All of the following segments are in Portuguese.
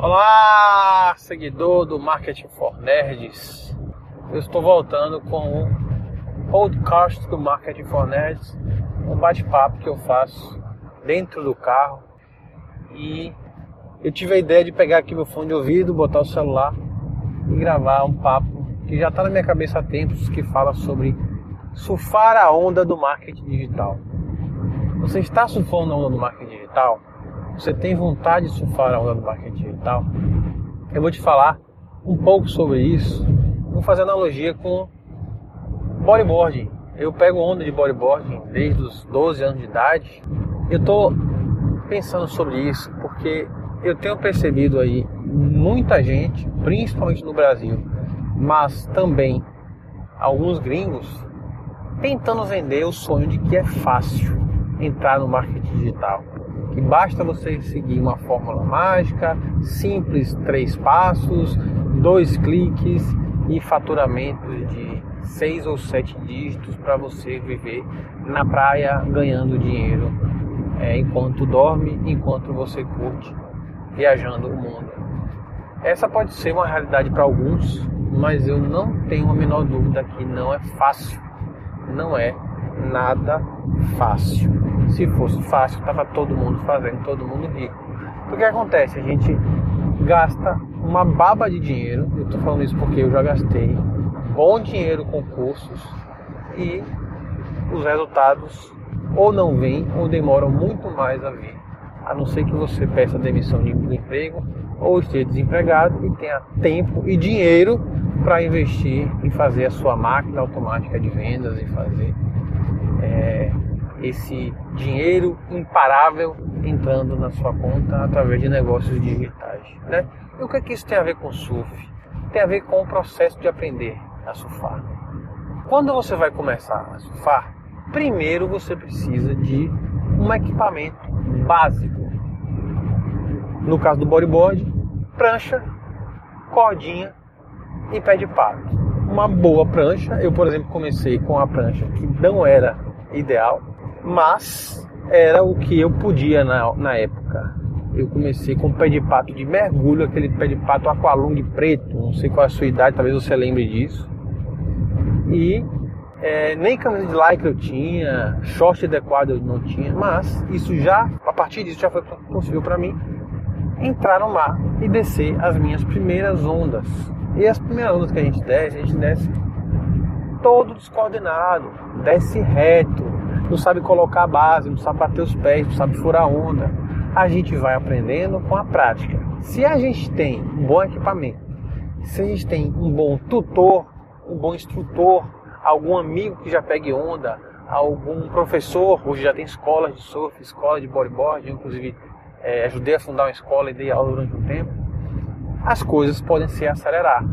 Olá, seguidor do Marketing for Nerds. Eu estou voltando com o podcast do Marketing for Nerds, um bate-papo que eu faço dentro do carro. E eu tive a ideia de pegar aqui meu fone de ouvido, botar o celular e gravar um papo que já está na minha cabeça há tempos, que fala sobre surfar a onda do marketing digital. Você está surfando a onda do marketing digital? Você tem vontade de surfar a onda do marketing digital? Eu vou te falar um pouco sobre isso. Vou fazer analogia com bodyboarding. Eu pego onda de bodyboarding desde os 12 anos de idade. Eu estou pensando sobre isso porque eu tenho percebido aí muita gente, principalmente no Brasil, mas também alguns gringos, tentando vender o sonho de que é fácil entrar no marketing digital. Que basta você seguir uma fórmula mágica, simples, três passos, dois cliques e faturamento de seis ou sete dígitos para você viver na praia ganhando dinheiro é, enquanto dorme, enquanto você curte viajando o mundo. Essa pode ser uma realidade para alguns, mas eu não tenho a menor dúvida que não é fácil. Não é nada fácil. Se fosse fácil, tava todo mundo fazendo, todo mundo rico. O que acontece? A gente gasta uma baba de dinheiro. Eu estou falando isso porque eu já gastei bom dinheiro com cursos e os resultados ou não vêm ou demoram muito mais a vir. A não ser que você peça demissão de emprego ou esteja desempregado e tenha tempo e dinheiro para investir em fazer a sua máquina automática de vendas e fazer é, esse dinheiro imparável entrando na sua conta através de negócios digitais. Né? E o que, é que isso tem a ver com surf? Tem a ver com o processo de aprender a surfar. Quando você vai começar a surfar, primeiro você precisa de um equipamento básico. No caso do bodyboard, prancha, cordinha e pé de pato. Uma boa prancha, eu por exemplo comecei com a prancha que não era ideal, mas era o que eu podia na, na época. Eu comecei com pé de pato de mergulho, aquele pé de pato aqualung preto, não sei qual é a sua idade, talvez você lembre disso. E é, nem camisa de like eu tinha, short adequado eu não tinha, mas isso já, a partir disso já foi possível para mim entrar no mar e descer as minhas primeiras ondas. E as primeiras ondas que a gente desce, a gente desce todo descoordenado, desce reto, não sabe colocar a base, não sabe bater os pés, não sabe furar onda. A gente vai aprendendo com a prática. Se a gente tem um bom equipamento, se a gente tem um bom tutor, um bom instrutor, algum amigo que já pegue onda, algum professor, hoje já tem escolas de surf, escola de bodyboard, inclusive é, ajudei a fundar uma escola e dei aula durante um tempo, as coisas podem se acelerar.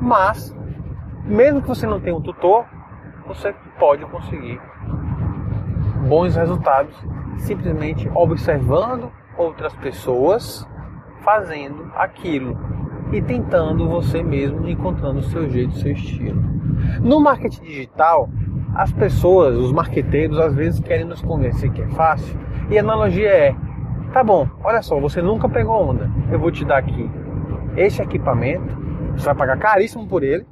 Mas mesmo que você não tenha um tutor, você pode conseguir bons resultados simplesmente observando outras pessoas fazendo aquilo e tentando você mesmo encontrando o seu jeito, o seu estilo. No marketing digital, as pessoas, os marqueteiros, às vezes querem nos convencer que é fácil. E a analogia é: tá bom, olha só, você nunca pegou onda. Eu vou te dar aqui este equipamento, você vai pagar caríssimo por ele,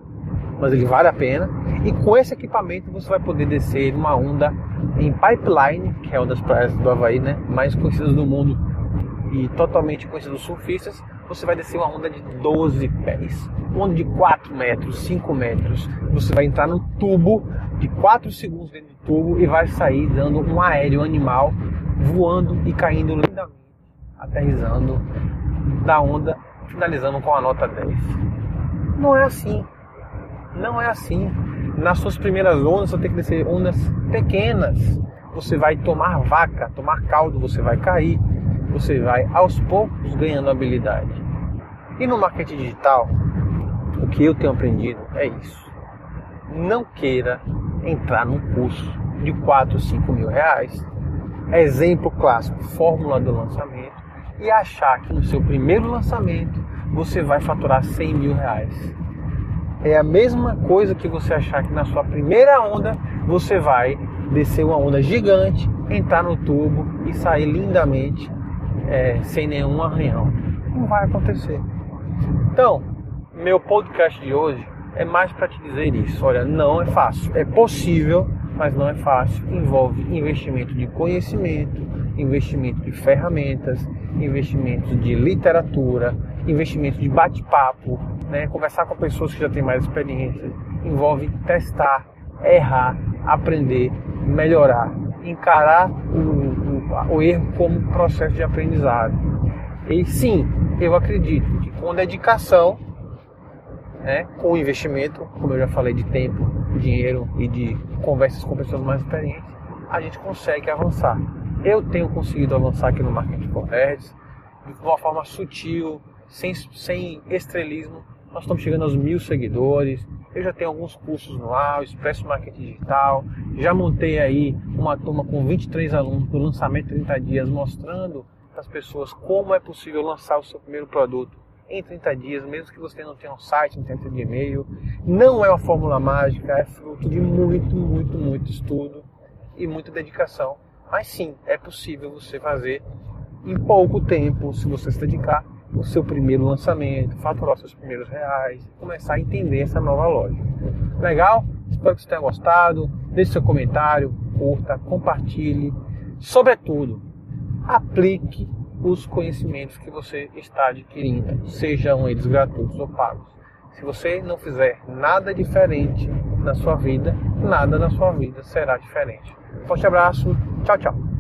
mas ele vale a pena. E com esse equipamento você vai poder descer uma onda em Pipeline, que é uma das praias do Havaí, né, mais conhecidas do mundo e totalmente conhecidas dos surfistas. Você vai descer uma onda de 12 pés, uma onda de 4 metros, 5 metros. Você vai entrar num tubo de 4 segundos dentro do tubo e vai sair dando um aéreo animal voando e caindo lindamente, aterrizando da onda, finalizando com a nota 10. Não é assim. Não é assim. Nas suas primeiras ondas, você tem que descer ondas pequenas. Você vai tomar vaca, tomar caldo, você vai cair. Você vai aos poucos ganhando habilidade. E no marketing digital, o que eu tenho aprendido é isso. Não queira entrar num curso de 4, 5 mil reais. Exemplo clássico, fórmula do lançamento. E achar que no seu primeiro lançamento você vai faturar 100 mil reais é a mesma coisa que você achar que na sua primeira onda você vai descer uma onda gigante, entrar no tubo e sair lindamente é, sem nenhum arranhão. Não vai acontecer. Então, meu podcast de hoje é mais para te dizer isso. Olha, não é fácil. É possível, mas não é fácil. Envolve investimento de conhecimento, investimento de ferramentas, investimento de literatura, investimento de bate-papo, né? conversar com pessoas que já têm mais experiência. Envolve testar, errar, aprender, melhorar, encarar o, o, o erro como processo de aprendizado. E sim, eu acredito que com dedicação, né, com investimento, como eu já falei, de tempo, dinheiro e de conversas com pessoas mais experientes, a gente consegue avançar. Eu tenho conseguido avançar aqui no Marketing for Nerds de uma forma sutil, sem, sem estrelismo. Nós estamos chegando aos mil seguidores. Eu já tenho alguns cursos no ar, Expresso Marketing Digital. Já montei aí uma turma com 23 alunos do lançamento 30 dias, mostrando para as pessoas como é possível lançar o seu primeiro produto em 30 dias, mesmo que você não tenha um site, não tenha de e-mail. Não é uma fórmula mágica, é fruto de muito, muito, muito estudo e muita dedicação. Mas sim, é possível você fazer em pouco tempo, se você se dedicar, o seu primeiro lançamento, faturar seus primeiros reais, começar a entender essa nova loja. Legal? Espero que você tenha gostado. Deixe seu comentário, curta, compartilhe. Sobretudo, aplique os conhecimentos que você está adquirindo, sejam eles gratuitos ou pagos. Se você não fizer nada diferente na sua vida, nada na sua vida será diferente. Forte abraço, tchau, tchau.